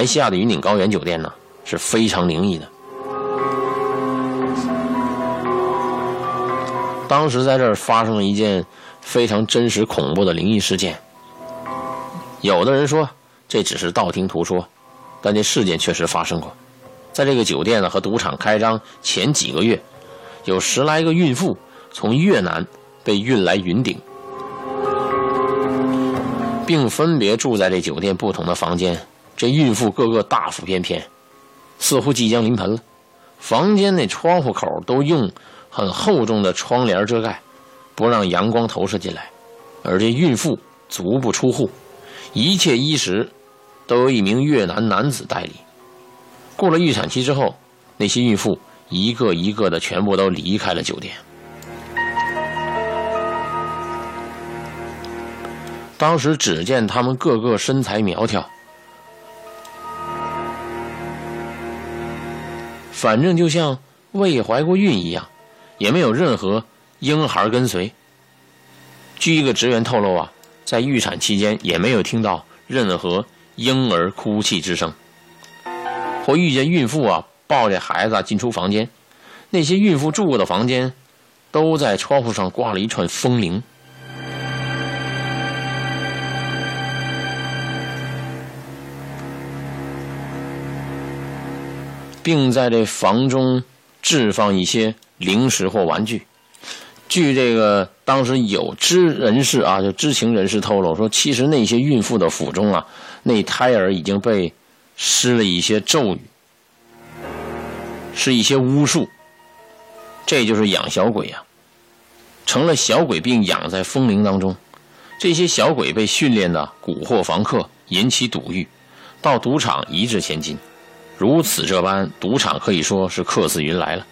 来西亚的云顶高原酒店呢是非常灵异的。当时在这儿发生了一件非常真实恐怖的灵异事件。有的人说这只是道听途说，但这事件确实发生过。在这个酒店呢和赌场开张前几个月，有十来个孕妇从越南被运来云顶，并分别住在这酒店不同的房间。这孕妇个个大腹便便，似乎即将临盆了。房间内窗户口都用很厚重的窗帘遮盖，不让阳光投射进来。而这孕妇足不出户，一切衣食都由一名越南男子代理。过了预产期之后，那些孕妇一个一个的全部都离开了酒店。当时只见他们个个身材苗条。反正就像未怀过孕一样，也没有任何婴孩跟随。据一个职员透露啊，在预产期间也没有听到任何婴儿哭泣之声，或遇见孕妇啊抱着孩子进出房间。那些孕妇住过的房间，都在窗户上挂了一串风铃。并在这房中置放一些零食或玩具。据这个当时有知人士啊，就知情人士透露说，其实那些孕妇的腹中啊，那胎儿已经被施了一些咒语，是一些巫术。这就是养小鬼啊，成了小鬼，并养在风铃当中。这些小鬼被训练的蛊惑房客，引起赌欲，到赌场一掷千金。如此这般，赌场可以说是客似云来了。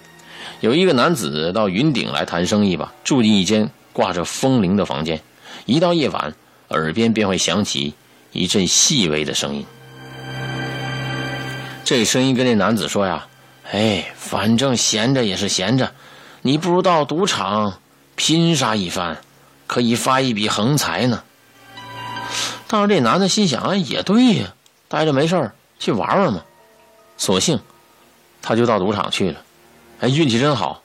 有一个男子到云顶来谈生意吧，住进一间挂着风铃的房间。一到夜晚，耳边便会响起一阵细微的声音。这声音跟那男子说呀：“哎，反正闲着也是闲着，你不如到赌场拼杀一番，可以发一笔横财呢。”但是这男的心想：“哎，也对呀，待着没事去玩玩嘛。”索性，他就到赌场去了。哎，运气真好。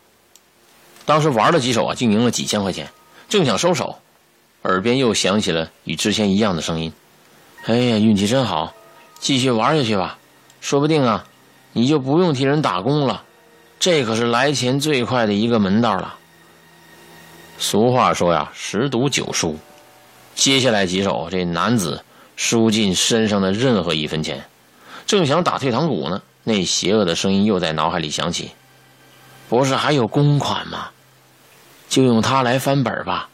当时玩了几手啊，竟赢了几千块钱。正想收手，耳边又响起了与之前一样的声音：“哎呀，运气真好，继续玩下去吧。说不定啊，你就不用替人打工了。这可是来钱最快的一个门道了。”俗话说呀，“十赌九输。”接下来几手，这男子输尽身上的任何一分钱。正想打退堂鼓呢，那邪恶的声音又在脑海里响起：“不是还有公款吗？就用它来翻本吧。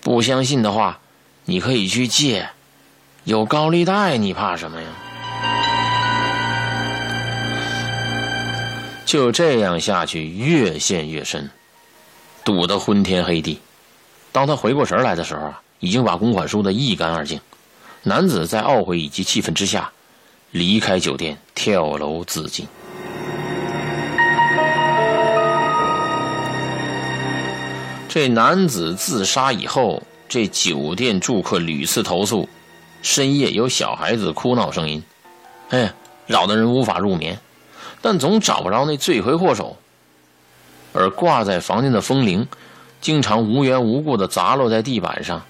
不相信的话，你可以去借，有高利贷，你怕什么呀？”就这样下去，越陷越深，赌得昏天黑地。当他回过神来的时候啊，已经把公款输得一干二净。男子在懊悔以及气愤之下。离开酒店，跳楼自尽。这男子自杀以后，这酒店住客屡次投诉，深夜有小孩子哭闹声音，哎，扰得人无法入眠，但总找不着那罪魁祸首。而挂在房间的风铃，经常无缘无故的砸落在地板上，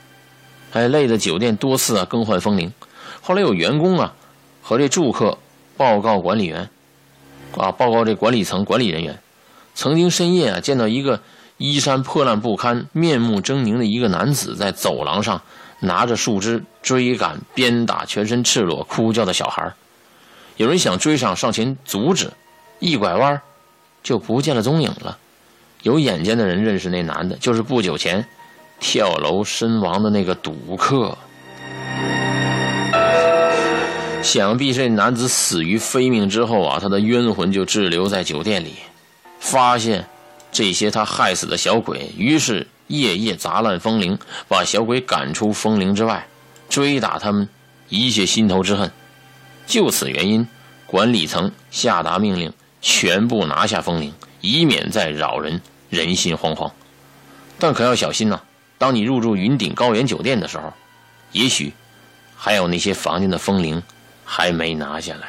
哎，累的酒店多次啊更换风铃。后来有员工啊。和这住客报告管理员，啊，报告这管理层管理人员，曾经深夜啊见到一个衣衫破烂不堪、面目狰狞的一个男子在走廊上拿着树枝追赶、鞭打全身赤裸、哭叫的小孩。有人想追上上前阻止，一拐弯就不见了踪影了。有眼尖的人认识那男的，就是不久前跳楼身亡的那个赌客。想必这男子死于非命之后啊，他的冤魂就滞留在酒店里，发现这些他害死的小鬼，于是夜夜砸烂风铃，把小鬼赶出风铃之外，追打他们，以泄心头之恨。就此原因，管理层下达命令，全部拿下风铃，以免再扰人，人心惶惶。但可要小心呐，当你入住云顶高原酒店的时候，也许还有那些房间的风铃。还没拿下来。